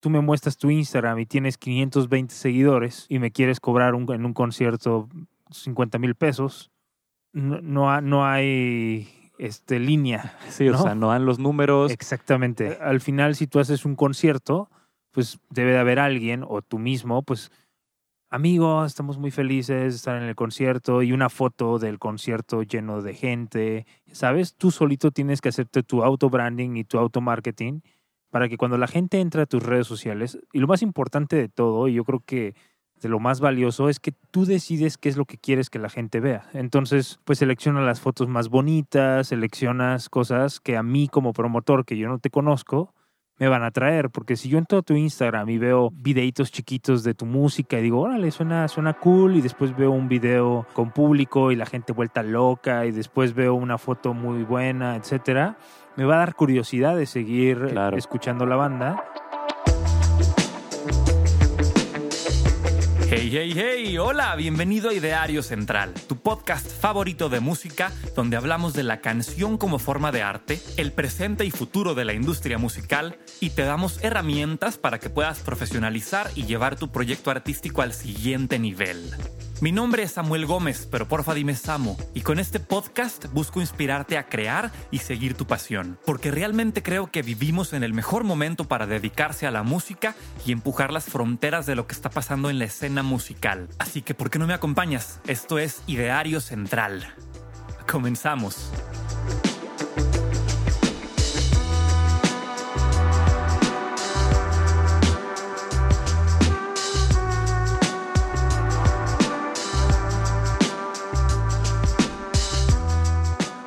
tú me muestras tu Instagram y tienes 520 seguidores y me quieres cobrar un- en un concierto 50 mil pesos, no, no, ha- no hay este, línea. Sí, o ¿no? sea, no dan los números. Exactamente. Al final, si tú haces un concierto, pues debe de haber alguien o tú mismo, pues, amigo, estamos muy felices de estar en el concierto y una foto del concierto lleno de gente, ¿sabes? Tú solito tienes que hacerte tu auto branding y tu auto marketing para que cuando la gente entra a tus redes sociales, y lo más importante de todo, y yo creo que de lo más valioso es que tú decides qué es lo que quieres que la gente vea. Entonces, pues selecciona las fotos más bonitas, seleccionas cosas que a mí como promotor, que yo no te conozco, me van a traer. Porque si yo entro a tu Instagram y veo videitos chiquitos de tu música y digo, órale, suena, suena cool, y después veo un video con público y la gente vuelta loca, y después veo una foto muy buena, etcétera, me va a dar curiosidad de seguir Claro. escuchando la banda. Hey, hey, hey, hola, bienvenido a Ideario Central, tu podcast favorito de música donde hablamos de la canción como forma de arte, el presente y futuro de la industria musical y te damos herramientas para que puedas profesionalizar y llevar tu proyecto artístico al siguiente nivel. Mi nombre es Samuel Gómez, pero porfa dime Samo, y con este podcast busco inspirarte a crear y seguir tu pasión, porque realmente creo que vivimos en el mejor momento para dedicarse a la música y empujar las fronteras de lo que está pasando en la escena musical. Así que, ¿por qué no me acompañas? Esto es Ideario Central. Comenzamos.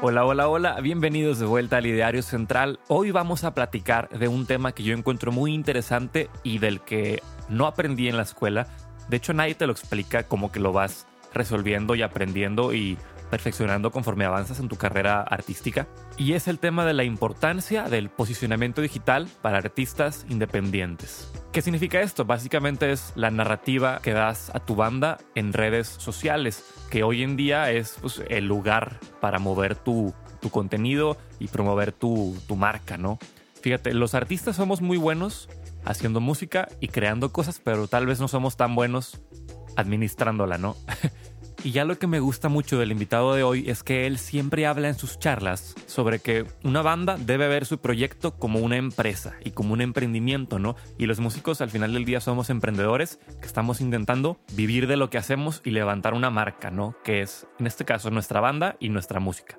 Hola, hola, hola, bienvenidos de vuelta al Ideario Central. Hoy vamos a platicar de un tema que yo encuentro muy interesante y del que no aprendí en la escuela. De hecho, nadie te lo explica como que lo vas resolviendo y aprendiendo y perfeccionando conforme avanzas en tu carrera artística. Y es el tema de la importancia del posicionamiento digital para artistas independientes. ¿Qué significa esto? Básicamente es la narrativa que das a tu banda en redes sociales, que hoy en día es pues, el lugar para mover tu, tu contenido y promover tu, tu marca, ¿no? Fíjate, los artistas somos muy buenos haciendo música y creando cosas, pero tal vez no somos tan buenos administrándola, ¿no? Y ya lo que me gusta mucho del invitado de hoy es que él siempre habla en sus charlas sobre que una banda debe ver su proyecto como una empresa y como un emprendimiento, ¿no? Y los músicos al final del día somos emprendedores que estamos intentando vivir de lo que hacemos y levantar una marca, ¿no? Que es, en este caso, nuestra banda y nuestra música.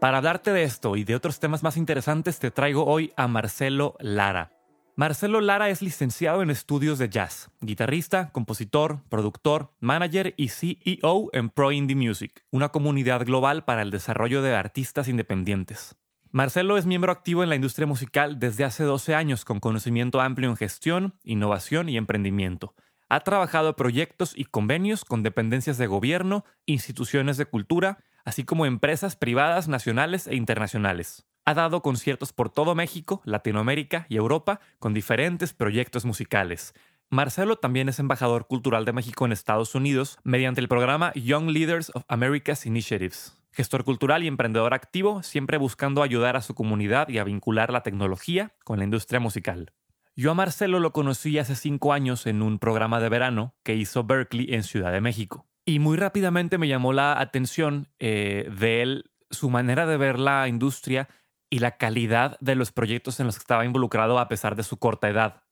Para hablarte de esto y de otros temas más interesantes, te traigo hoy a Marcelo Lara. Marcelo Lara es licenciado en estudios de jazz, guitarrista, compositor, productor, manager y CEO en Pro Indie Music, una comunidad global para el desarrollo de artistas independientes. Marcelo es miembro activo en la industria musical desde hace 12 años con conocimiento amplio en gestión, innovación y emprendimiento. Ha trabajado proyectos y convenios con dependencias de gobierno, instituciones de cultura, así como empresas privadas nacionales e internacionales. Ha dado conciertos por todo México, Latinoamérica y Europa con diferentes proyectos musicales. Marcelo también es embajador cultural de México en Estados Unidos mediante el programa Young Leaders of America's Initiatives. Gestor cultural y emprendedor activo, siempre buscando ayudar a su comunidad y a vincular la tecnología con la industria musical. Yo a Marcelo lo conocí hace cinco años en un programa de verano que hizo Berkeley en Ciudad de México. Y muy rápidamente me llamó la atención eh, de él, su manera de ver la industria y la calidad de los proyectos en los que estaba involucrado a pesar de su corta edad.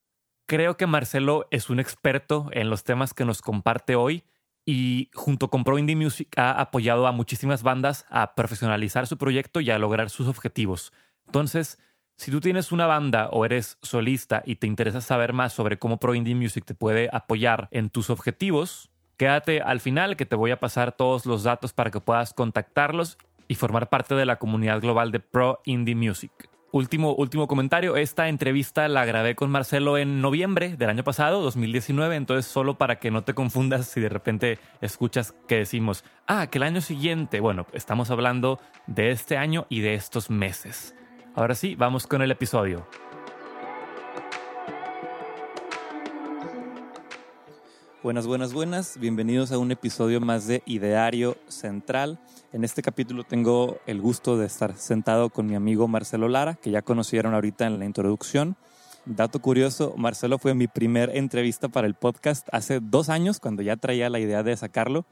Creo que Marcelo es un experto en los temas que nos comparte hoy y junto con Pro Indie Music ha apoyado a muchísimas bandas a profesionalizar su proyecto y a lograr sus objetivos. Entonces, si tú tienes una banda o eres solista y te interesa saber más sobre cómo Pro Indie Music te puede apoyar en tus objetivos, quédate al final que te voy a pasar todos los datos para que puedas contactarlos y formar parte de la comunidad global de Pro Indie Music. Último, último comentario, esta entrevista la grabé con Marcelo en noviembre del año pasado, 2019, entonces solo para que no te confundas si de repente escuchas que decimos, ah, que el año siguiente, bueno, estamos hablando de este año y de estos meses. Ahora sí, vamos con el episodio. Buenas, buenas, buenas. Bienvenidos a un episodio más de Ideario Central. En este capítulo tengo el gusto de estar sentado con mi amigo Marcelo Lara, que ya conocieron ahorita en la introducción. Dato curioso, Marcelo fue mi primer entrevista para el podcast hace dos años, cuando ya traía la idea de sacarlo.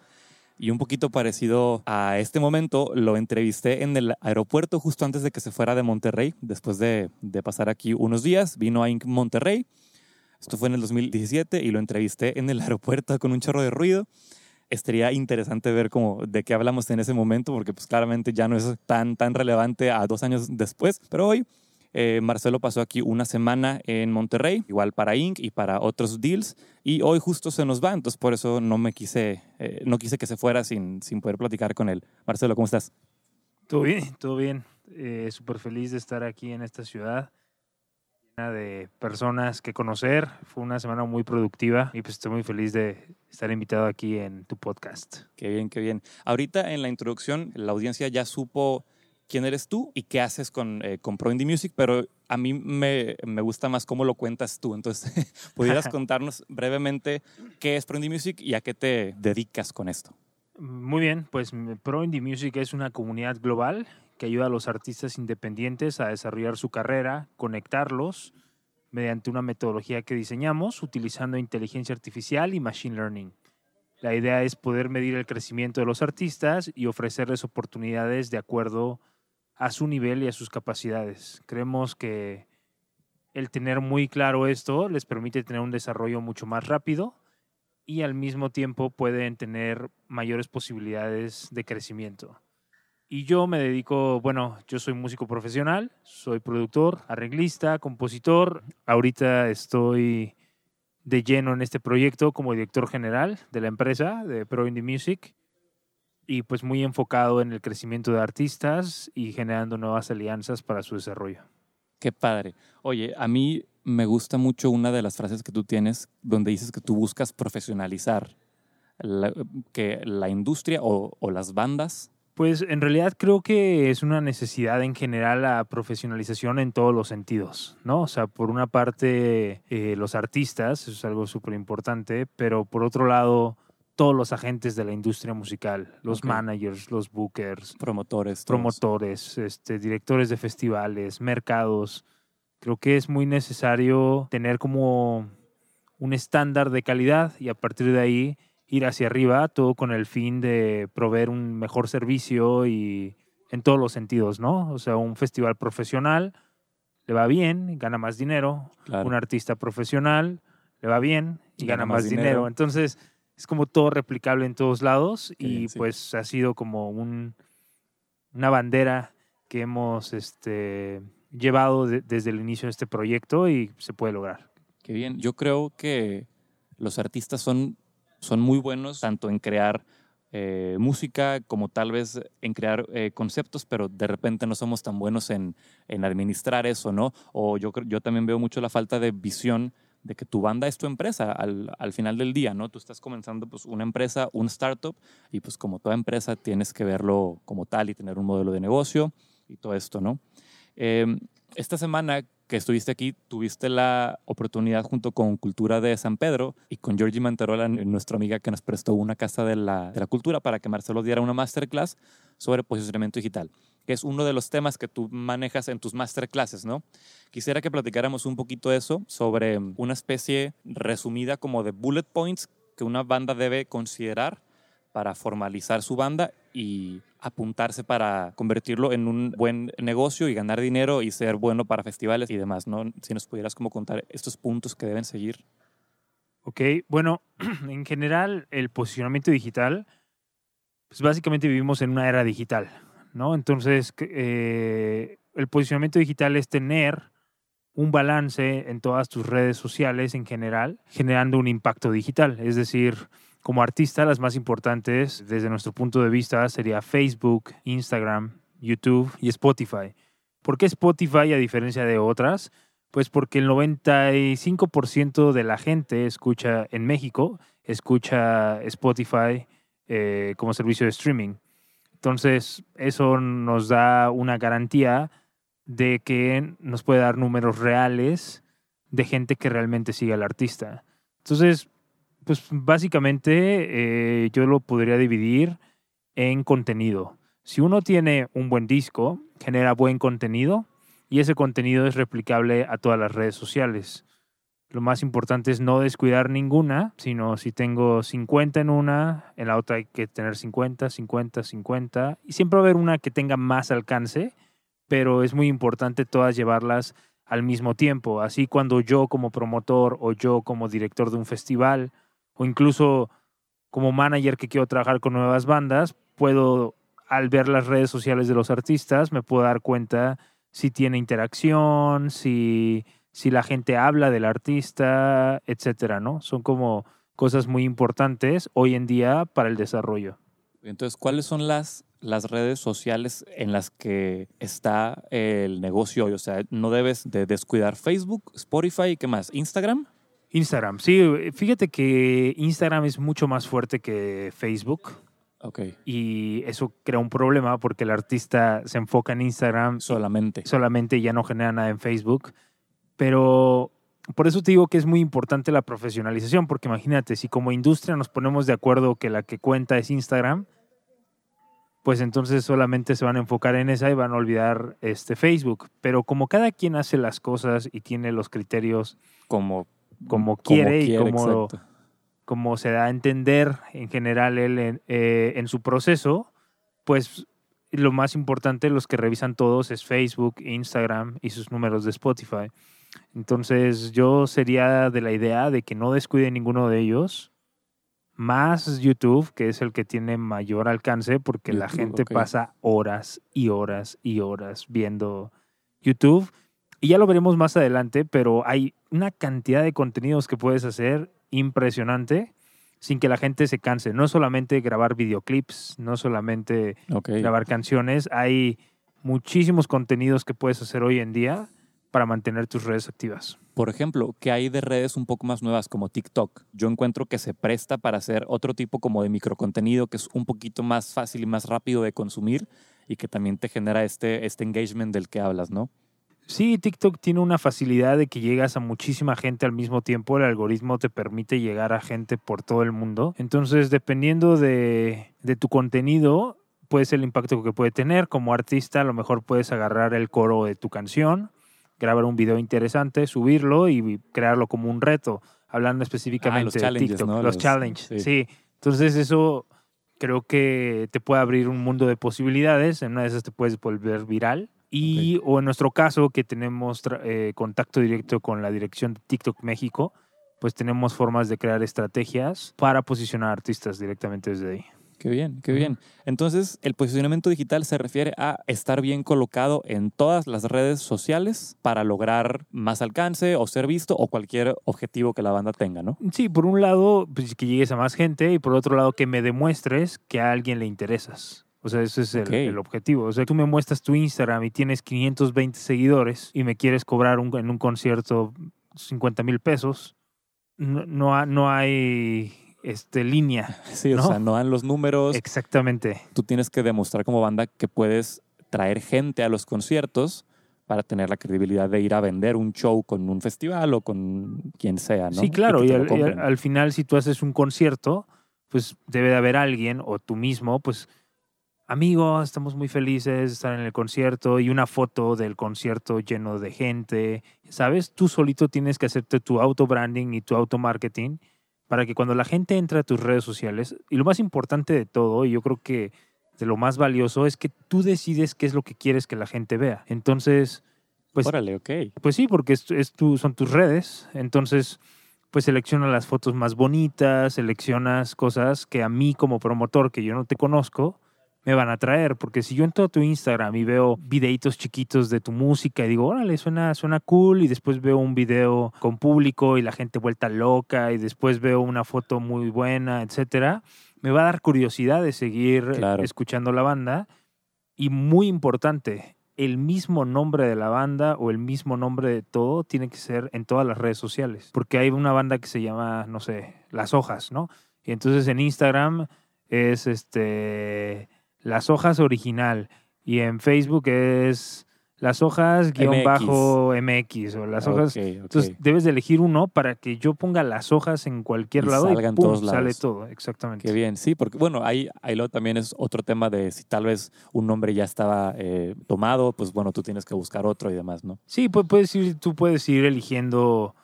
Y un poquito parecido a este momento, lo entrevisté en el aeropuerto justo antes de que se fuera de Monterrey, después de, pasar aquí unos días, vino a Inc. Monterrey. Esto fue en el 2017 y lo entrevisté en el aeropuerto con un chorro de ruido estaría interesante ver cómo, de qué hablamos en ese momento, porque pues claramente ya no es tan, tan relevante a dos años después. Pero hoy eh, Marcelo pasó aquí una semana en Monterrey, igual para Inc. y para otros deals, y hoy justo se nos va, entonces por eso no me quise, eh, no quise que se fuera sin, sin poder platicar con él. Marcelo, ¿cómo estás? Todo bien, todo bien. Eh, Súper feliz de estar aquí en esta ciudad de personas que conocer. Fue una semana muy productiva y pues estoy muy feliz de estar invitado aquí en tu podcast. Qué bien, qué bien. Ahorita en la introducción la audiencia ya supo quién eres tú y qué haces con, eh, con Pro Indie Music, pero a mí me, me, gusta más cómo lo cuentas tú. Entonces, ¿pudieras contarnos brevemente qué es Pro Indie Music y a qué te dedicas con esto? Muy bien, pues Pro Indie Music es una comunidad global que ayuda a los artistas independientes a desarrollar su carrera, conectarlos mediante una metodología que diseñamos utilizando inteligencia artificial y machine learning. La idea es poder medir el crecimiento de los artistas y ofrecerles oportunidades de acuerdo a su nivel y a sus capacidades. Creemos que el tener muy claro esto les permite tener un desarrollo mucho más rápido y al mismo tiempo pueden tener mayores posibilidades de crecimiento. Y yo me dedico, bueno, yo soy músico profesional, soy productor, arreglista, compositor. Ahorita estoy de lleno en este proyecto como director general de la empresa de Pro Indie Music y pues muy enfocado en el crecimiento de artistas y generando nuevas alianzas para su desarrollo. Qué padre. Oye, a mí me gusta mucho una de las frases que tú tienes donde dices que tú buscas profesionalizar la, que la industria o, o las bandas. Pues en realidad creo que es una necesidad en general la profesionalización en todos los sentidos, ¿no? O sea, por una parte eh, los artistas, eso es algo súper importante, pero por otro lado todos los agentes de la industria musical, los managers, los bookers, Promotores. todos. promotores, este, directores de festivales, mercados. Creo que es muy necesario tener como un estándar de calidad y a partir de ahí ir hacia arriba, todo con el fin de proveer un mejor servicio y en todos los sentidos, ¿no? O sea, un festival profesional le va bien, gana más dinero, Claro. un artista profesional le va bien y gana, más dinero. Entonces, es como todo replicable en todos lados Qué y bien, sí. pues ha sido como un, una bandera que hemos este, llevado de- desde el inicio de este proyecto y se puede lograr. Qué bien. Yo creo que los artistas son, son muy buenos tanto en crear eh, música como tal vez en crear eh, conceptos, pero de repente no somos tan buenos en, en administrar eso, ¿no? O yo, yo también veo mucho la falta de visión de que tu banda es tu empresa al, al final del día, ¿no? Tú estás comenzando pues una empresa, un startup, y pues como toda empresa tienes que verlo como tal y tener un modelo de negocio y todo esto, ¿no? Eh, esta semana que estuviste aquí, tuviste la oportunidad junto con Cultura de San Pedro y con Georgie Manterola, nuestra amiga que nos prestó una casa de la, de la cultura para que Marcelo diera una masterclass sobre posicionamiento digital, que es uno de los temas que tú manejas en tus masterclasses, ¿no? Quisiera que platicáramos un poquito eso, sobre una especie resumida como de bullet points que una banda debe considerar para formalizar su banda y apuntarse para convertirlo en un buen negocio y ganar dinero y ser bueno para festivales y demás, ¿no? Si nos pudieras como contar estos puntos que deben seguir. Ok, bueno, en general el posicionamiento digital, pues básicamente vivimos en una era digital, ¿no? Entonces, eh, el posicionamiento digital es tener un balance en todas tus redes sociales en general, generando un impacto digital. Es decir, como artista, las más importantes desde nuestro punto de vista sería Facebook, Instagram, YouTube y Spotify. ¿Por qué Spotify a diferencia de otras? Pues porque el 95% de la gente escucha en México, escucha Spotify eh, como servicio de streaming. Entonces, eso nos da una garantía de que nos puede dar números reales de gente que realmente sigue al artista. Entonces, pues básicamente eh, yo lo podría dividir en contenido. Si uno tiene un buen disco, genera buen contenido, y ese contenido es replicable a todas las redes sociales. Lo más importante es no descuidar ninguna, sino si tengo 50 en una, en la otra hay que tener 50, 50, 50. Y siempre va a haber una que tenga más alcance, pero es muy importante todas llevarlas al mismo tiempo. Así cuando yo como promotor o yo como director de un festival o incluso como manager que quiero trabajar con nuevas bandas, puedo, al ver las redes sociales de los artistas, me puedo dar cuenta si tiene interacción, si si la gente habla del artista, etcétera, ¿no? Son como cosas muy importantes hoy en día para el desarrollo. Entonces, ¿cuáles son las, las redes sociales en las que está el negocio hoy? O sea, no debes de descuidar Facebook, Spotify, ¿qué más? ¿Instagram? Instagram, sí. Fíjate que Instagram es mucho más fuerte que Facebook. Ok. Y eso crea un problema porque el artista se enfoca en Instagram. Solamente. Solamente y ya no genera nada en Facebook. Pero por eso te digo que es muy importante la profesionalización, porque imagínate, si como industria nos ponemos de acuerdo que la que cuenta es Instagram, pues entonces solamente se van a enfocar en esa y van a olvidar este Facebook. Pero como cada quien hace las cosas y tiene los criterios como, como quiere, y como, como, se da a entender en general él en, eh, en su proceso, pues lo más importante, los que revisan todos, es Facebook, Instagram y sus números de Spotify. Entonces yo sería de la idea de que no descuide ninguno de ellos, más YouTube, que es el que tiene mayor alcance, porque la gente pasa horas y horas y horas viendo YouTube. Y ya lo veremos más adelante, pero hay una cantidad de contenidos que puedes hacer impresionante sin que la gente se canse. No solamente grabar videoclips, no solamente grabar canciones, hay muchísimos contenidos que puedes hacer hoy en día para mantener tus redes activas. Por ejemplo, ¿qué hay de redes un poco más nuevas como TikTok? Yo encuentro que se presta para hacer otro tipo como de microcontenido que es un poquito más fácil y más rápido de consumir y que también te genera este, este engagement del que hablas, ¿no? Sí, TikTok tiene una facilidad de que llegas a muchísima gente al mismo tiempo. El algoritmo te permite llegar a gente por todo el mundo. Entonces, dependiendo de, de tu contenido, puede ser el impacto que puede tener. Como artista, a lo mejor puedes agarrar el coro de tu canción grabar un video interesante, subirlo y crearlo como un reto, hablando específicamente ah, de TikTok, los, challenges. Sí. entonces eso creo que te puede abrir un mundo de posibilidades. En una de esas te puedes volver viral. Y, o en nuestro caso, que tenemos eh, contacto directo con la dirección de TikTok México, pues tenemos formas de crear estrategias para posicionar artistas directamente desde ahí. Qué bien, qué bien. Entonces, el posicionamiento digital se refiere a estar bien colocado en todas las redes sociales para lograr más alcance o ser visto o cualquier objetivo que la banda tenga, ¿no? Sí, por un lado, pues, que llegues a más gente y por otro lado, que me demuestres que a alguien le interesas. O sea, ese es el, el, objetivo. O sea, tú me muestras tu Instagram y tienes 520 seguidores y me quieres cobrar un, en un concierto 50 mil pesos. No, no, no hay este, línea. Sí, o sea, no dan los números. Exactamente. Tú tienes que demostrar como banda que puedes traer gente a los conciertos para tener la credibilidad de ir a vender un show con un festival o con quien sea, ¿no? Sí, claro, y, al, final si tú haces un concierto, pues debe de haber alguien o tú mismo, pues amigos, estamos muy felices de estar en el concierto y una foto del concierto lleno de gente, ¿sabes? Tú solito tienes que hacerte tu auto branding y tu auto marketing para que cuando la gente entra a tus redes sociales, y lo más importante de todo, y yo creo que de lo más valioso, es que tú decides qué es lo que quieres que la gente vea. Entonces, pues... Órale, ok. Pues sí, porque es, son tus redes. Entonces, pues selecciona las fotos más bonitas, seleccionas cosas que a mí como promotor, que yo no te conozco, me van a traer. Porque si yo entro a tu Instagram y veo videitos chiquitos de tu música y digo, órale, suena, suena cool, y después veo un video con público y la gente vuelta loca, y después veo una foto muy buena, etcétera, me va a dar curiosidad de seguir escuchando la banda. Y muy importante, el mismo nombre de la banda o el mismo nombre de todo tiene que ser en todas las redes sociales. Porque hay una banda que se llama, no sé, Las Hojas, ¿no? Y entonces en Instagram es este las hojas original y en Facebook es las hojas guion bajo MX o las hojas. Entonces debes de elegir uno para que yo ponga las hojas en cualquier Y lado salga en y pum, todos sale lados. todo, exactamente. Qué bien, sí, porque bueno, ahí, ahí luego también es otro tema de si tal vez un nombre ya estaba eh, tomado, pues bueno, tú tienes que buscar otro y demás, ¿no? Sí, pu- puedes ir, tú puedes ir eligiendo,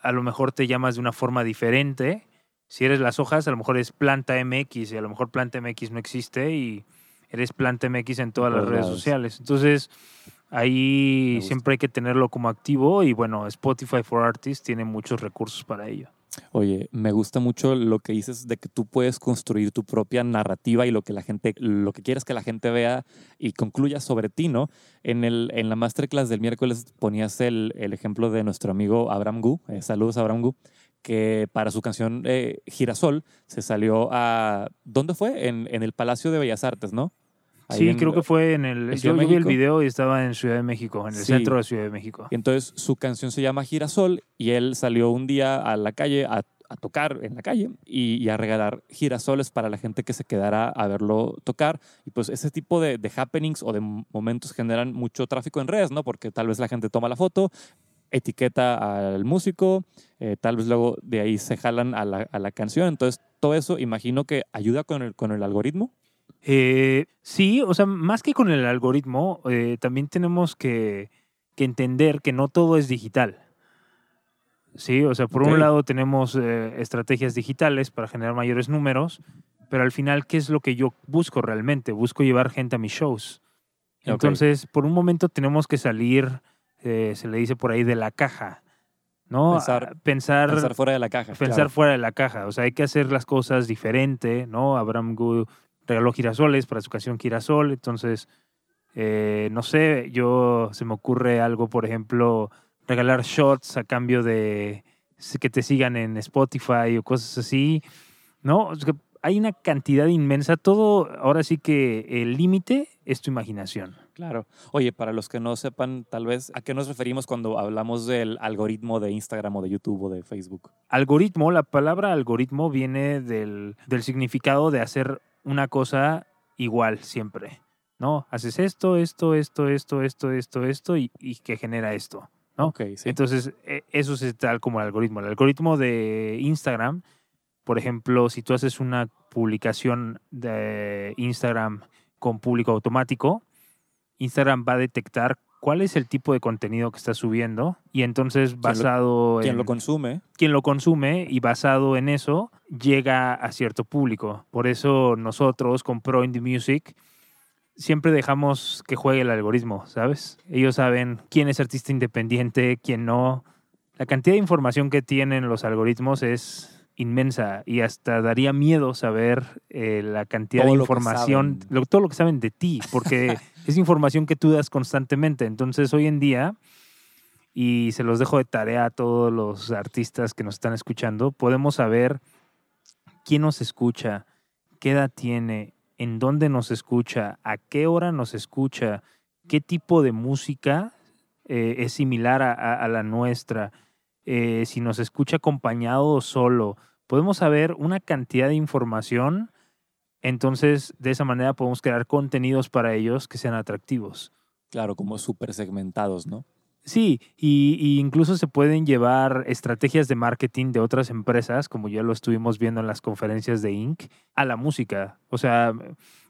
a lo mejor te llamas de una forma diferente. Si eres las hojas, a lo mejor es planta MX y a lo mejor planta MX no existe y eres planta MX en todas las redes sociales. Entonces, ahí siempre hay que tenerlo como activo y bueno, Spotify for Artists tiene muchos recursos para ello. Oye, me gusta mucho lo que dices de que tú puedes construir tu propia narrativa y lo que la gente, lo que quieres que la gente vea y concluya sobre ti, ¿no? En, el, en la masterclass del miércoles ponías el, el ejemplo de nuestro amigo Abraham Gu, eh, saludos Abraham Gu, que para su canción eh, Girasol se salió a... ¿Dónde fue? En, en el Palacio de Bellas Artes, ¿no? Ahí Sí, en- creo que fue en el... en Yo, vi el video y estaba en Ciudad de México, en el Sí. centro de Ciudad de México. Entonces su canción se llama Girasol y él salió un día a la calle a, a tocar en la calle y, y a regalar girasoles para la gente que se quedara a verlo tocar. Y pues ese tipo de, de happenings o de momentos generan mucho tráfico en redes, ¿no? Porque tal vez la gente toma la foto, etiqueta al músico, eh, tal vez luego de ahí se jalan a la, a la canción. Entonces todo eso imagino que ayuda con el, con el algoritmo. Eh, sí, o sea, más que con el algoritmo, eh, también tenemos que, que entender que no todo es digital. Sí, o sea, por un lado tenemos estrategias digitales para generar mayores números, pero al final, ¿qué es lo que yo busco realmente? Busco llevar gente a mis shows. Entonces, por un momento tenemos que salir, se le dice por ahí, de la caja, ¿no? Pensar- A- pensar, Pensar fuera de la caja. pensar claro. fuera de la caja. O sea, hay que hacer las cosas diferente, ¿no? Abraham Gu regaló girasoles para su canción Girasol. Entonces, eh, no sé, yo se me ocurre algo, por ejemplo, regalar shots a cambio de que te sigan en Spotify o cosas así, ¿no? O sea, que hay una cantidad inmensa. Todo, ahora sí que el límite es tu imaginación. Claro. Oye, para los que no sepan, tal vez, ¿a qué nos referimos cuando hablamos del algoritmo de Instagram o de YouTube o de Facebook? Algoritmo, la palabra algoritmo viene del, del significado de hacer una cosa igual siempre, ¿no? Haces esto, esto, esto, esto, esto, esto, esto y, y que genera esto. ¿no? Ok, sí. Entonces, e- eso es tal como el algoritmo. El algoritmo de Instagram, por ejemplo, si tú haces una publicación de Instagram con público automático, Instagram va a detectar cuál es el tipo de contenido que estás subiendo y entonces basado Quien en lo consume, quien lo consume y basado en eso llega a cierto público. Por eso nosotros con Pro Indie Music siempre dejamos que juegue el algoritmo, ¿sabes? Ellos saben quién es artista independiente, quién no. La cantidad de información que tienen los algoritmos es inmensa y hasta daría miedo saber eh, la cantidad Todo de lo información, lo- todo lo que saben de ti, porque es información que tú das constantemente. Entonces hoy en día y se los dejo de tarea a todos los artistas que nos están escuchando, podemos saber quién nos escucha, qué edad tiene, en dónde nos escucha, a qué hora nos escucha, qué tipo de música eh, es similar a, la nuestra, eh, si nos escucha acompañado o solo. Podemos saber una cantidad de información, entonces de esa manera podemos crear contenidos para ellos que sean atractivos. claro, como súper segmentados, ¿no? Sí, y, y incluso se pueden llevar estrategias de marketing de otras empresas, como ya lo estuvimos viendo en las conferencias de Inc., a la música. O sea,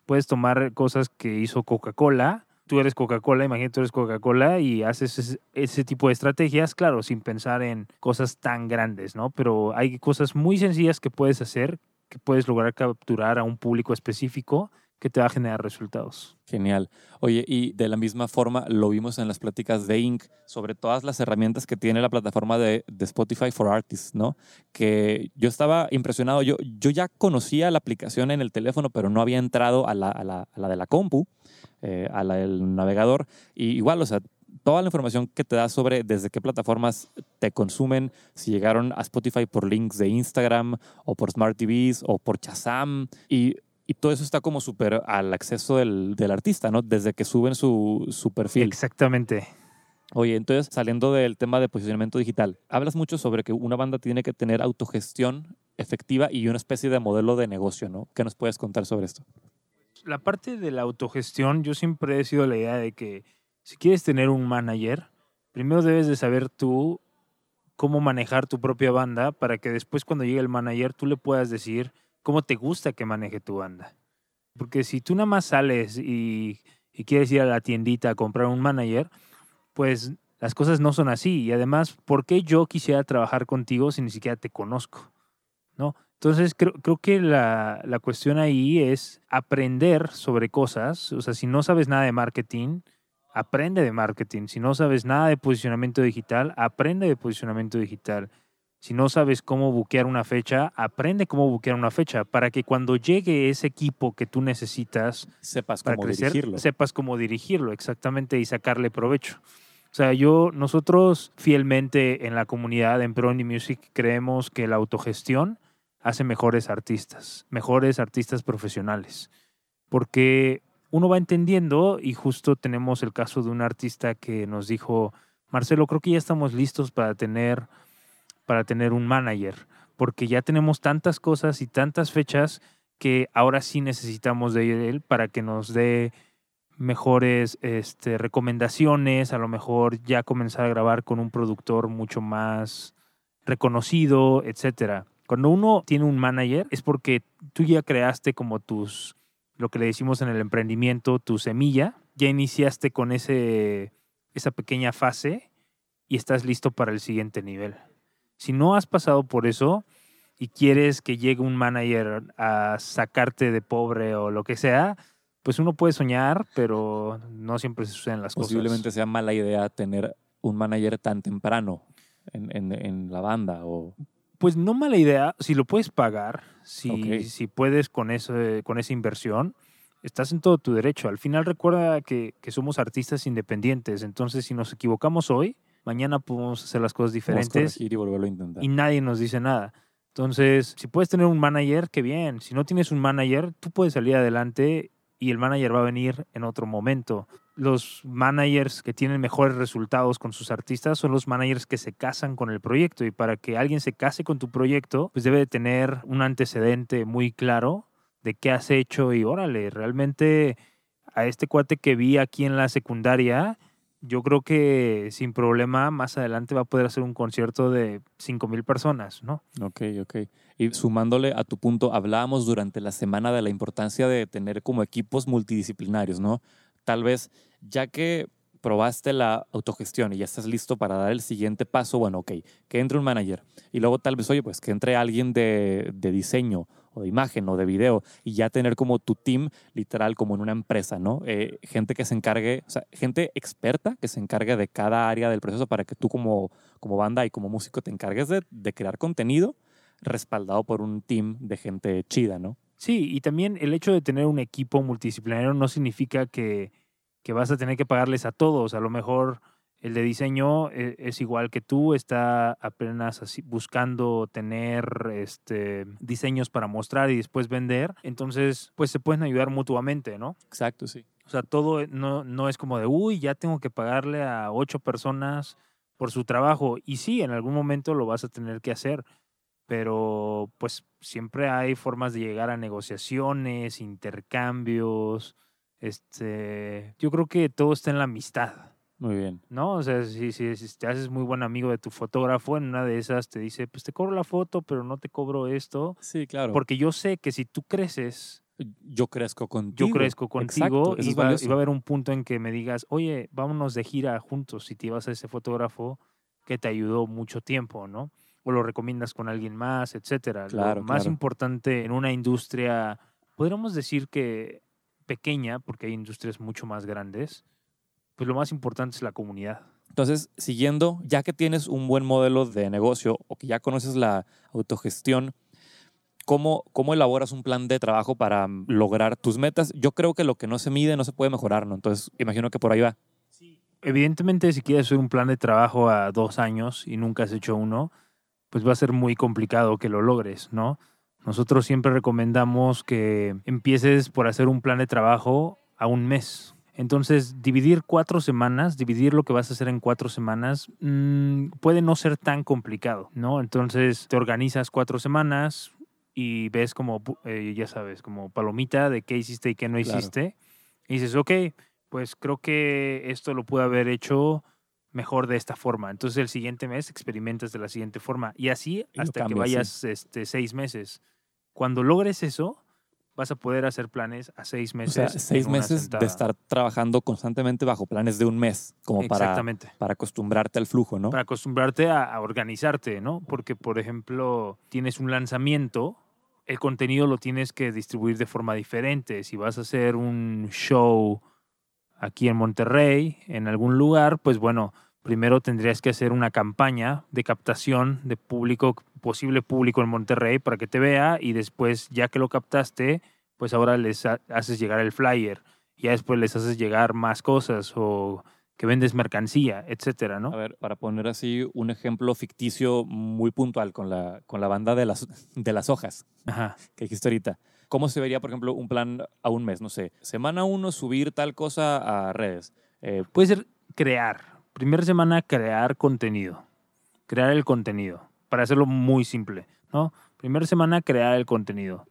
puedes tomar cosas que hizo Coca-Cola. Tú eres Coca-Cola, imagínate, tú eres Coca-Cola y haces ese, ese tipo de estrategias, claro, sin pensar en cosas tan grandes, ¿no? Pero hay cosas muy sencillas que puedes hacer, que puedes lograr capturar a un público específico que te va a generar resultados. Genial. Oye, y de la misma forma lo vimos en las pláticas de Inc. sobre todas las herramientas que tiene la plataforma de, de Spotify for Artists, ¿no? Que yo estaba impresionado. Yo, yo ya conocía la aplicación en el teléfono, pero no había entrado a la, a la, a la de la compu, eh, a la del navegador. Y igual, o sea, toda la información que te da sobre desde qué plataformas te consumen, si llegaron a Spotify por links de Instagram o por Smart TVs o por Chazam. Y y todo eso está como súper al acceso del, del artista, ¿no? Desde que suben su, su perfil. Exactamente. Oye, entonces, saliendo del tema de posicionamiento digital, hablas mucho sobre que una banda tiene que tener autogestión efectiva y una especie de modelo de negocio, ¿no? ¿Qué nos puedes contar sobre esto? la parte de la autogestión, yo siempre he sido la idea de que si quieres tener un manager, primero debes de saber tú cómo manejar tu propia banda para que después cuando llegue el manager tú le puedas decir cómo te gusta que maneje tu banda. Porque si tú nada más sales y, y quieres ir a la tiendita a comprar un manager, pues las cosas no son así. Y además, ¿por qué yo quisiera trabajar contigo si ni siquiera te conozco? ¿No? Entonces, creo, creo que la, la cuestión ahí es aprender sobre cosas. O sea, si no sabes nada de marketing, aprende de marketing. Si no sabes nada de posicionamiento digital, aprende de posicionamiento digital. Si no sabes cómo buquear una fecha, aprende cómo buquear una fecha para que cuando llegue ese equipo que tú necesitas Sepas para cómo crecer, dirigirlo. sepas cómo dirigirlo exactamente y sacarle provecho. O sea, yo, nosotros fielmente en la comunidad en Pro Indie Music creemos que la autogestión hace mejores artistas, mejores artistas profesionales. Porque uno va entendiendo y justo tenemos el caso de un artista que nos dijo, Marcelo, creo que ya estamos listos para tener, para tener un manager, porque ya tenemos tantas cosas y tantas fechas que ahora sí necesitamos de él para que nos dé mejores este, recomendaciones, a lo mejor ya comenzar a grabar con un productor mucho más reconocido, etcétera. Cuando uno tiene un manager es porque tú ya creaste como tus, lo que le decimos en el emprendimiento, tu semilla, ya iniciaste con ese, esa pequeña fase y estás listo para el siguiente nivel. Si no has pasado por eso y quieres que llegue un manager a sacarte de pobre o lo que sea, pues uno puede soñar, pero no siempre suceden las Posiblemente cosas. sea mala idea tener un manager tan temprano en- en la banda. O, Pues no mala idea, si lo puedes pagar, si, si puedes con, ese, con esa inversión, estás en todo tu derecho. Al final recuerda que, que somos artistas independientes, entonces si nos equivocamos hoy, mañana podemos hacer las cosas diferentes y volverlo a intentar. y nadie nos dice nada. Entonces, si puedes tener un manager, qué bien. Si no tienes un manager, tú puedes salir adelante y el manager va a venir en otro momento. Los managers que tienen mejores resultados con sus artistas son los managers que se casan con el proyecto. Y para que alguien se case con tu proyecto, pues debe de tener un antecedente muy claro de qué has hecho y órale, realmente a este cuate que vi aquí en la secundaria, yo creo que sin problema más adelante va a poder hacer un concierto de 5 mil personas, ¿no? Ok, ok. Y sumándole a tu punto, hablábamos durante la semana de la importancia de tener como equipos multidisciplinarios, ¿no? Tal vez, ya que probaste la autogestión y ya estás listo para dar el siguiente paso, bueno, ok, que entre un manager y luego tal vez, oye, pues que entre alguien de, de diseño o de imagen o de video y ya tener como tu team literal como en una empresa, ¿no? Eh, gente que se encargue, o sea, gente experta que se encargue de cada área del proceso para que tú como, como banda y como músico te encargues de, de crear contenido respaldado por un team de gente chida, ¿no? Sí, y también el hecho de tener un equipo multidisciplinario no significa que, que vas a tener que pagarles a todos. A lo mejor el de diseño e- es, igual que tú, está apenas así buscando tener este, diseños para mostrar y después vender. Entonces, pues se pueden ayudar mutuamente, ¿no? Exacto, sí. O sea, todo no, no es como de, uy, ya tengo que pagarle a ocho personas por su trabajo. Y sí, en algún momento lo vas a tener que hacer, pero pues siempre hay formas de llegar a negociaciones, intercambios. Este, yo creo que todo está en la amistad, Muy bien. ¿no? O sea, si, si, si te haces muy buen amigo de tu fotógrafo, en una de esas te dice, pues te cobro la foto, pero no te cobro esto. Sí, claro. Porque yo sé que si tú creces yo crezco contigo. yo crezco contigo Exacto, y, va, y va a haber un punto en que me digas, oye, vámonos de gira juntos si te vas a ese fotógrafo que te ayudó mucho tiempo, ¿no? O lo recomiendas con alguien más, etcétera. Claro, lo más claro. importante en una industria, podríamos decir que pequeña, porque hay industrias mucho más grandes, pues lo más importante es la comunidad. Entonces, siguiendo, ya que tienes un buen modelo de negocio o que ya conoces la autogestión, ¿cómo, cómo elaboras un plan de trabajo para mm, lograr tus metas? Yo creo que lo que no se mide no se puede mejorar, ¿no? Entonces, imagino que por ahí va. Evidentemente, si quieres hacer un plan de trabajo a dos años y nunca has hecho uno, pues va a ser muy complicado que lo logres, ¿no? Nosotros siempre recomendamos que empieces por hacer un plan de trabajo a un mes. Entonces, dividir cuatro semanas, dividir lo que vas a hacer en cuatro semanas, mm, puede no ser tan complicado, ¿no? Entonces, te organizas cuatro semanas y ves como, eh, ya sabes, como palomita de qué hiciste y qué no Claro. hiciste. Y dices, ok, pues creo que esto lo pude haber hecho mejor de esta forma. Entonces el siguiente mes experimentas de la siguiente forma y así hasta que cambias, sí. vayas este, seis meses. Cuando logres eso, vas a poder hacer planes a seis O meses. sea, en seis meses sentada. de estar trabajando constantemente bajo planes de un mes, como para, para acostumbrarte al flujo, ¿no? Para acostumbrarte a, a organizarte, ¿no? Porque, por ejemplo, tienes un lanzamiento, el contenido lo tienes que distribuir de forma diferente. Si vas a hacer un show aquí en Monterrey, en algún lugar, pues bueno, primero tendrías que hacer una campaña de captación de público, posible público en Monterrey para que te vea y después, ya que lo captaste, pues ahora les ha- haces llegar el flyer. Ya después les haces llegar más cosas o que vendes mercancía, etcétera, ¿no? A ver, para poner así un ejemplo ficticio muy puntual con la, con la banda de las, de las hojas Ajá. que dijiste ahorita. ¿Cómo se vería, por ejemplo, un plan a un mes? No sé, semana uno, subir tal cosa a redes. Eh, Puede ser crear. Primera semana, crear contenido. Crear el contenido. Para hacerlo muy simple, ¿no? Primera semana, crear el contenido.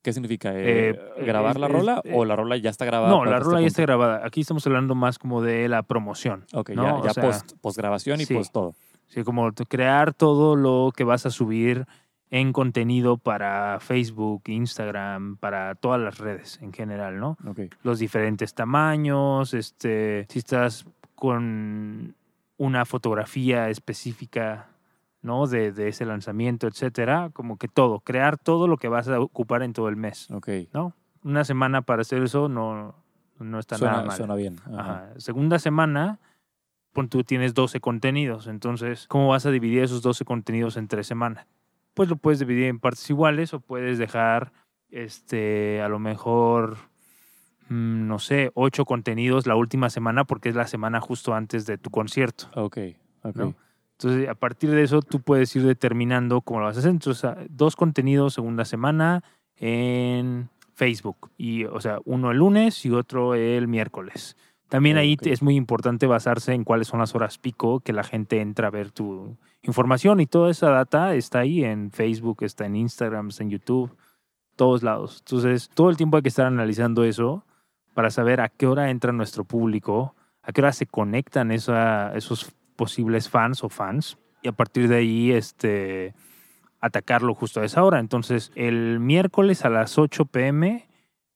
¿Qué significa? Eh, Eh, ¿Grabar la rola o la rola ya está grabada? No, la este rola ya punto? está grabada. Aquí estamos hablando más como de la promoción. Ok, ¿no? ya, ya sea, post, postgrabación y sí. post todo. Sí, como crear todo lo que vas a subir en contenido para Facebook, Instagram, para todas las redes en general, ¿no? Los diferentes tamaños, este, si estás con una fotografía específica, ¿no? De, de ese lanzamiento, etcétera, como que todo, crear todo lo que vas a ocupar en todo el mes, Ok. ¿no? Una semana para hacer eso no, no está nada mal. suena bien. Ajá. Ajá. Segunda semana, pon tú tienes 12 contenidos, entonces, ¿cómo vas a dividir esos 12 contenidos en tres semanas? Pues lo puedes dividir en partes iguales o puedes dejar, este, a lo mejor, mm, no sé, ocho contenidos la última semana porque es la semana justo antes de tu concierto. Ok, ok. ¿no? Entonces, a partir de eso, tú puedes ir determinando cómo lo vas a hacer. Entonces, ah, dos contenidos segunda semana en Facebook. Y, o sea, uno el lunes y otro el miércoles. También ahí Ok. es muy importante basarse en cuáles son las horas pico que la gente entra a ver tu información. Y toda esa data está ahí en Facebook, está en Instagram, está en YouTube, todos lados. Entonces, todo el tiempo hay que estar analizando eso para saber a qué hora entra nuestro público, a qué hora se conectan esos posibles fans o fans y a partir de ahí este atacarlo justo a esa hora. Entonces, el miércoles a las 8 pm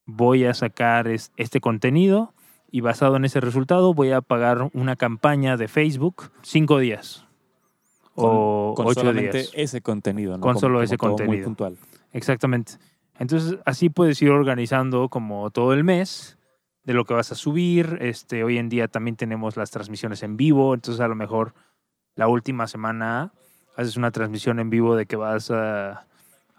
voy a sacar es- este contenido y basado en ese resultado voy a pagar una campaña de Facebook cinco días o Con ocho solamente días. ese contenido, ¿no? Con solo como ese todo Muy contenido. puntual. Exactamente. Entonces, así puedes ir organizando como todo el mes de lo que vas a subir. Este, hoy en día también tenemos las transmisiones en vivo, entonces a lo mejor la última semana haces una transmisión en vivo de que vas a,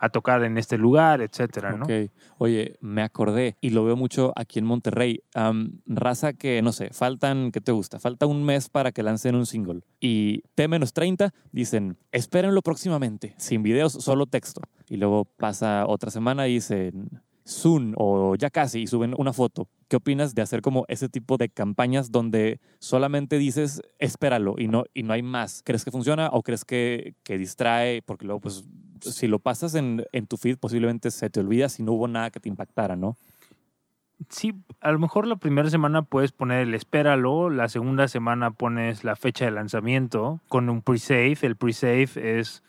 a tocar en este lugar, etcétera, ¿no? Ok. Oye, me acordé y lo veo mucho aquí en Monterrey. Am, raza que, no sé, faltan, ¿qué te gusta? Falta un mes para que lancen un single. Y T-30 dicen, espérenlo próximamente, sin videos, solo texto. Y luego pasa otra semana y dicen, soon o ya casi y suben una foto. ¿Qué opinas de hacer como ese tipo de campañas donde solamente dices espéralo y no, y no hay más? ¿Crees que funciona o crees que, que distrae? Porque luego, pues, si lo pasas en, en tu feed, posiblemente se te olvida si no hubo nada que te impactara, ¿no? Sí, a lo mejor la primera semana puedes poner el espéralo, la segunda semana pones la fecha de lanzamiento con un pre-save. El pre-save es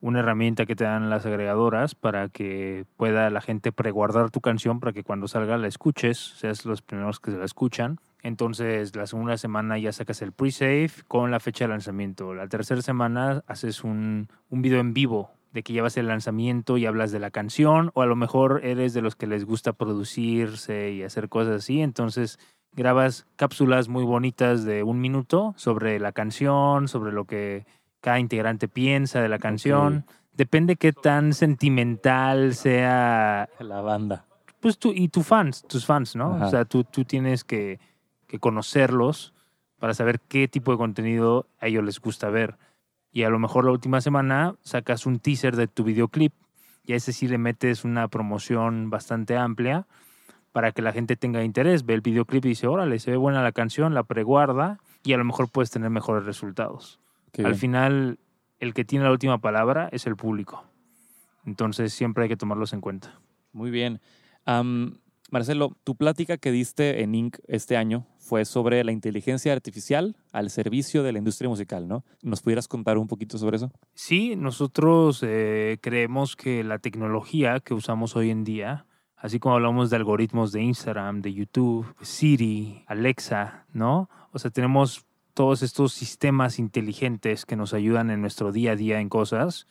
una herramienta que te dan las agregadoras para que pueda la gente preguardar tu canción para que cuando salga la escuches, seas los primeros que se la escuchan. Entonces, la segunda semana ya sacas el pre-save con la fecha de lanzamiento. La tercera semana haces un, un video en vivo de que llevas el lanzamiento y hablas de la canción, o a lo mejor eres de los que les gusta producirse y hacer cosas así, entonces grabas cápsulas muy bonitas de un minuto sobre la canción, sobre lo que cada integrante piensa de la canción. Depende qué tan sentimental sea La banda. pues tú y tus fans, tus fans, ¿no? Ajá. O sea, tú, tú tienes que, que conocerlos para saber qué tipo de contenido a ellos les gusta ver. Y a lo mejor la última semana sacas un teaser de tu videoclip y a ese sí le metes una promoción bastante amplia para que la gente tenga interés. Ve el videoclip y dice, órale, se ve buena la canción, la preguarda y a lo mejor puedes tener mejores resultados. Qué Al bien. final, el que tiene la última palabra es el público. Entonces siempre hay que tomarlos en cuenta. Muy bien. Marcelo, tu plática que diste en Inc. este año fue sobre la inteligencia artificial al servicio de la industria musical, ¿no? ¿Nos pudieras contar un poquito sobre eso? Sí, nosotros eh, creemos que la tecnología que usamos hoy en día, así como hablamos de algoritmos de Instagram, de YouTube, Siri, Alexa, ¿no? O sea, tenemos todos estos sistemas inteligentes que nos ayudan en nuestro día a día en cosas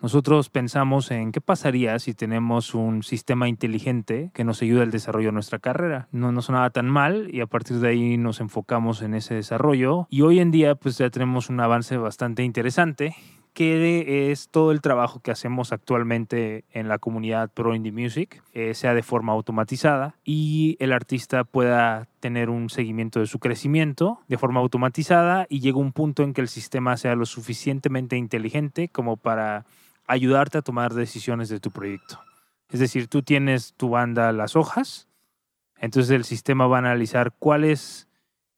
nosotros pensamos en qué pasaría si tenemos un sistema inteligente que nos ayude al desarrollo de nuestra carrera. No nos sonaba tan mal y a partir de ahí nos enfocamos en ese desarrollo. Y hoy en día pues ya tenemos un avance bastante interesante que es todo el trabajo que hacemos actualmente en la comunidad Pro Indie Music, eh, sea de forma automatizada y el artista pueda tener un seguimiento de su crecimiento de forma automatizada y llega un punto en que el sistema sea lo suficientemente inteligente como para ayudarte a tomar decisiones de tu proyecto. Es decir, tú tienes tu banda las hojas, entonces el sistema va a analizar cuál es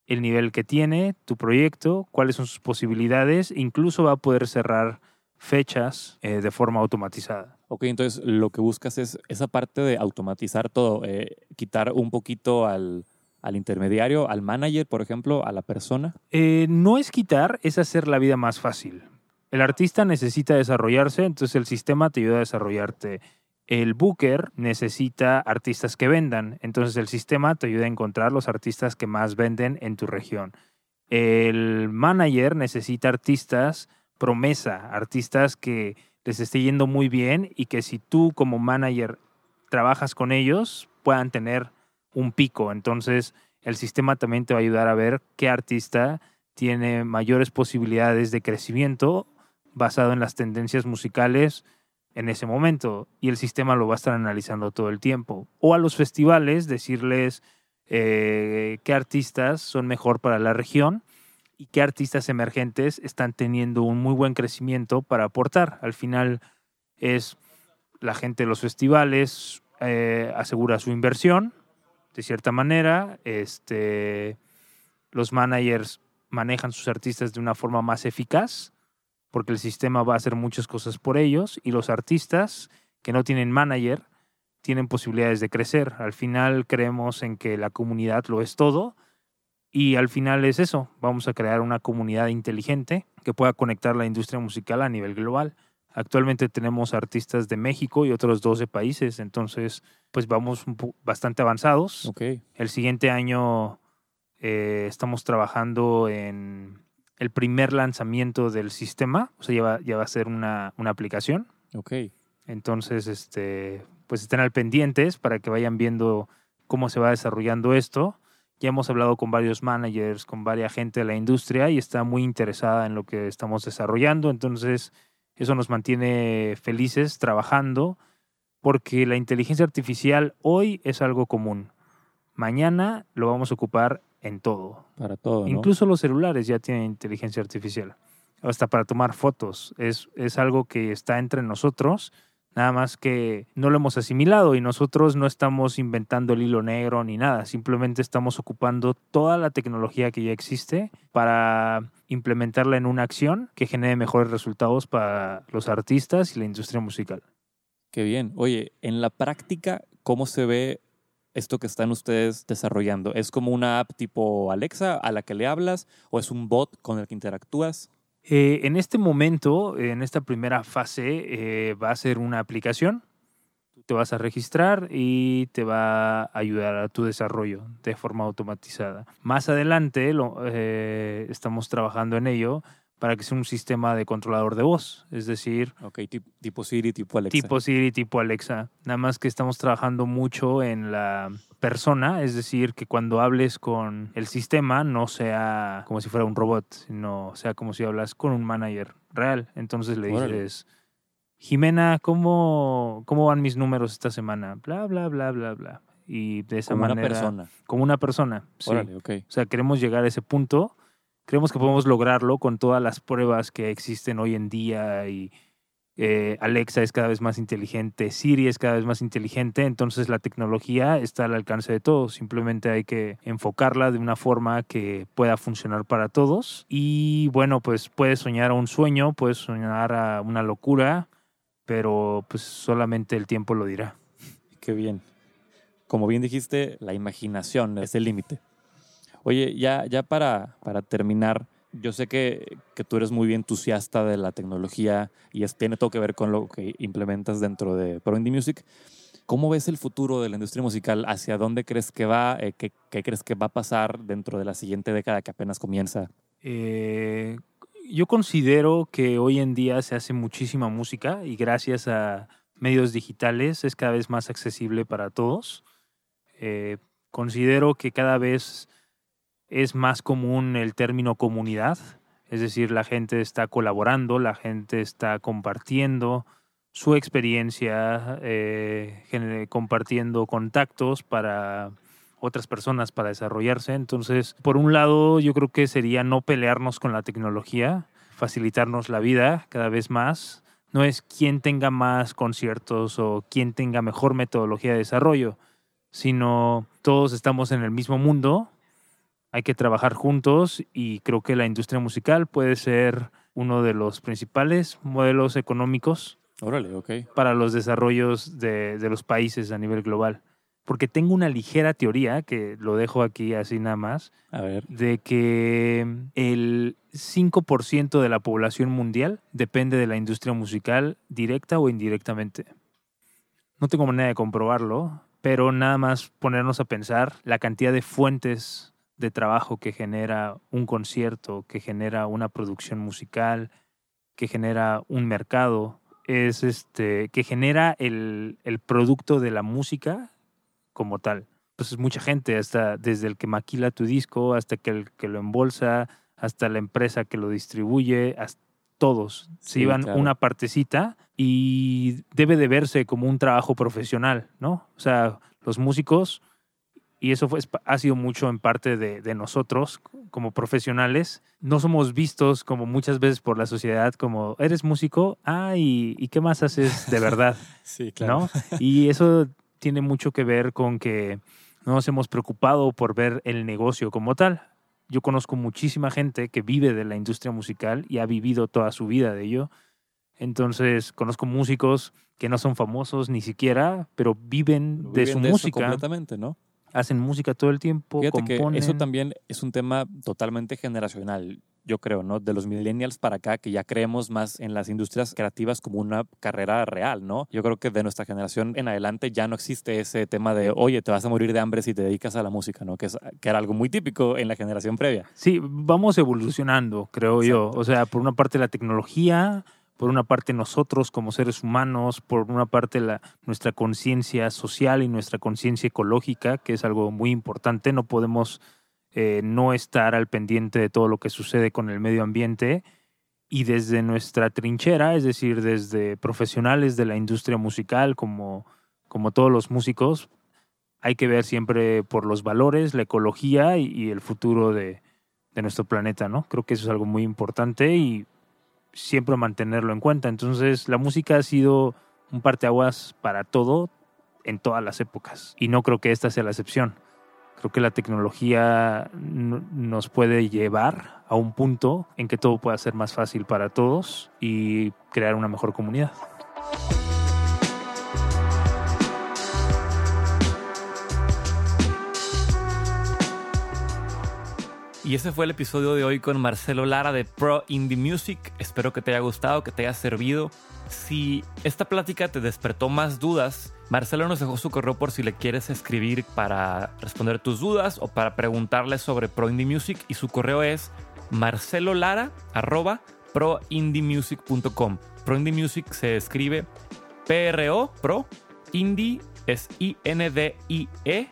el nivel que tiene tu proyecto, cuáles son sus posibilidades, incluso va a poder cerrar fechas eh, de forma automatizada. Ok, entonces lo que buscas es esa parte de automatizar todo, eh, quitar un poquito al, al, intermediario, al manager, por ejemplo, a la persona. Eh, no es quitar, es hacer la vida más fácil. El artista necesita desarrollarse, entonces el sistema te ayuda a desarrollarte. El booker necesita artistas que vendan, entonces el sistema te ayuda a encontrar los artistas que más venden en tu región. El manager necesita artistas promesa, artistas que les esté yendo muy bien y que si tú como manager trabajas con ellos puedan tener un pico. Entonces el sistema también te va a ayudar a ver qué artista tiene mayores posibilidades de crecimiento basado en las tendencias musicales en ese momento y el sistema lo va a estar analizando todo el tiempo. O a los festivales decirles eh, qué artistas son mejor para la región y qué artistas emergentes están teniendo un muy buen crecimiento para aportar. Al final es la gente de los festivales eh, asegura su inversión de cierta manera, este, los managers manejan sus artistas de una forma más eficaz porque el sistema va a hacer muchas cosas por ellos y los artistas que no tienen manager tienen posibilidades de crecer. Al final creemos en que la comunidad lo es todo y al final es eso, vamos a crear una comunidad inteligente que pueda conectar la industria musical a nivel global. Actualmente tenemos artistas de México y otros 12 países, entonces pues vamos bastante avanzados. Okay. El siguiente año eh, estamos trabajando en el primer lanzamiento del sistema, o sea, ya va, ya va a ser una, una, aplicación. Ok. Entonces, este, pues estén al pendientes para que vayan viendo cómo se va desarrollando esto. Ya hemos hablado con varios managers, con varias gente de la industria y está muy interesada en lo que estamos desarrollando. Entonces, eso nos mantiene felices trabajando porque la inteligencia artificial hoy es algo común. Mañana lo vamos a ocupar en todo. Para todo. Incluso los celulares ya tienen inteligencia artificial. Hasta para tomar fotos. Es, es algo que está entre nosotros, nada más que no lo hemos asimilado y nosotros no estamos inventando el hilo negro ni nada. Simplemente estamos ocupando toda la tecnología que ya existe para implementarla en una acción que genere mejores resultados para los artistas y la industria musical. Qué bien. Oye, en la práctica, ¿cómo se ve esto que están ustedes desarrollando? ¿Es como una app tipo Alexa a la que le hablas o es un bot con el que interactúas? Eh, en este momento, en esta primera fase, eh, va a ser una aplicación. Te vas a registrar y te va a ayudar a tu desarrollo de forma automatizada. Más adelante, lo, eh, estamos trabajando en ello para que sea un sistema de controlador de voz, es decir... Ok, tipo Siri, tipo Alexa. Tipo Siri, tipo Alexa. Nada más que estamos trabajando mucho en la persona, es decir, que cuando hables con el sistema no sea como si fuera un robot, sino sea como si hablas con un manager real. Entonces le dices, Jimena, ¿cómo, ¿cómo van mis números esta semana? Bla, bla, bla, bla, bla. Y de esa como manera... Como una persona. Como una persona, sí. Órale, okay. O sea, queremos llegar a ese punto creemos que podemos lograrlo con todas las pruebas que existen hoy en día y eh, Alexa es cada vez más inteligente, Siri es cada vez más inteligente, entonces la tecnología está al alcance de todos, simplemente hay que enfocarla de una forma que pueda funcionar para todos y bueno, pues puedes soñar a un sueño, puedes soñar a una locura, pero pues solamente el tiempo lo dirá. Qué bien. como bien dijiste, la imaginación es el límite. Oye, ya, ya para, para terminar, yo sé que, que, tú eres muy entusiasta de la tecnología y tiene todo que ver con lo que implementas dentro de Pro Indie Music. ¿Cómo ves el futuro de la industria musical? ¿Hacia dónde crees que va? Eh, ¿qué, ¿qué, crees que va a pasar dentro de la siguiente década que apenas comienza? Eh, yo considero que hoy en día se hace muchísima música y gracias a medios digitales es cada vez más accesible para todos. Eh, considero que cada vez es más común el término comunidad, es decir, la gente está colaborando, la gente está compartiendo su experiencia, eh, compartiendo contactos para otras personas para desarrollarse. Entonces, por un lado, yo creo que sería no pelearnos con la tecnología, facilitarnos la vida cada vez más. No es quién tenga más conciertos o quién tenga mejor metodología de desarrollo, sino todos estamos en el mismo mundo, hay que trabajar juntos y creo que la industria musical puede ser uno de los principales modelos económicos para los desarrollos de, de los países a nivel global porque tengo una ligera teoría, que lo dejo aquí así nada más, a ver. de que el 5% de la población mundial depende de la industria musical directa o indirectamente. No tengo manera de comprobarlo, pero nada más ponernos a pensar la cantidad de fuentes de trabajo que genera un concierto, que genera una producción musical, que genera un mercado, es este, que genera el, el producto de la música como tal. Pues es mucha gente, hasta desde el que maquila tu disco, hasta que el que lo embolsa, hasta la empresa que lo distribuye, hasta todos se llevan una partecita y debe de verse como un trabajo profesional, ¿no? O sea, los músicos, y eso fue, ha sido mucho en parte de, de, nosotros como profesionales, no somos vistos como muchas veces por la sociedad como, eres músico, ah, ¿y, y qué más haces de verdad? sí, claro. ¿no? Y eso tiene mucho que ver con que no nos hemos preocupado por ver el negocio como tal. Yo conozco muchísima gente que vive de la industria musical y ha vivido toda su vida de ello. Entonces, conozco músicos que no son famosos ni siquiera, pero viven, de su música. completamente, ¿no? Hacen música todo el tiempo, Fíjate Que eso también es un tema totalmente generacional yo creo, ¿no? De los millennials para acá, que ya creemos más en las industrias creativas como una carrera real, ¿no? Yo creo que de nuestra generación en adelante ya no existe ese tema de, oye, te vas a morir de hambre si te dedicas a la música, ¿no? Que, es, que era algo muy típico en la generación previa. Sí, vamos evolucionando, creo yo. O sea, por una parte la tecnología, por una parte nosotros como seres humanos, por una parte nuestra conciencia social y nuestra conciencia ecológica, que es algo muy importante. No podemos eh, no estar al pendiente de todo lo que sucede con el medio ambiente y desde nuestra trinchera, es decir, desde profesionales de la industria musical como, como todos los músicos, hay que ver siempre por los valores, la ecología y, el futuro de, de, nuestro planeta, ¿no? Creo que eso es algo muy importante y siempre mantenerlo en cuenta. Entonces, la música ha sido un parteaguas para todo en todas las épocas y no creo que esta sea la excepción. Creo que la tecnología nos puede llevar a un punto en que todo pueda ser más fácil para todos y crear una mejor comunidad. Y ese fue el episodio de hoy con Marcelo Lara de Pro Indie Music. Espero que te haya gustado, que te haya servido. Si esta plática te despertó más dudas, Marcelo nos dejó su correo por si le quieres escribir para responder tus dudas o para preguntarle sobre Pro Indie Music y su correo es marcelolara@proindiemusic.com. Pro Indie Music se escribe P R O Pro Indie es I N D I E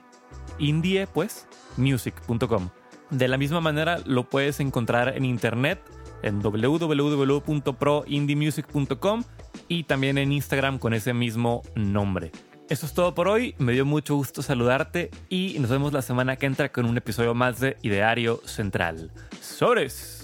Indie pues music.com. De la misma manera lo puedes encontrar en internet en www.proindiemusic.com y también en Instagram con ese mismo nombre. Eso es todo por hoy, me dio mucho gusto saludarte y nos vemos la semana que entra con un episodio más de Ideario Central. ¡Sores!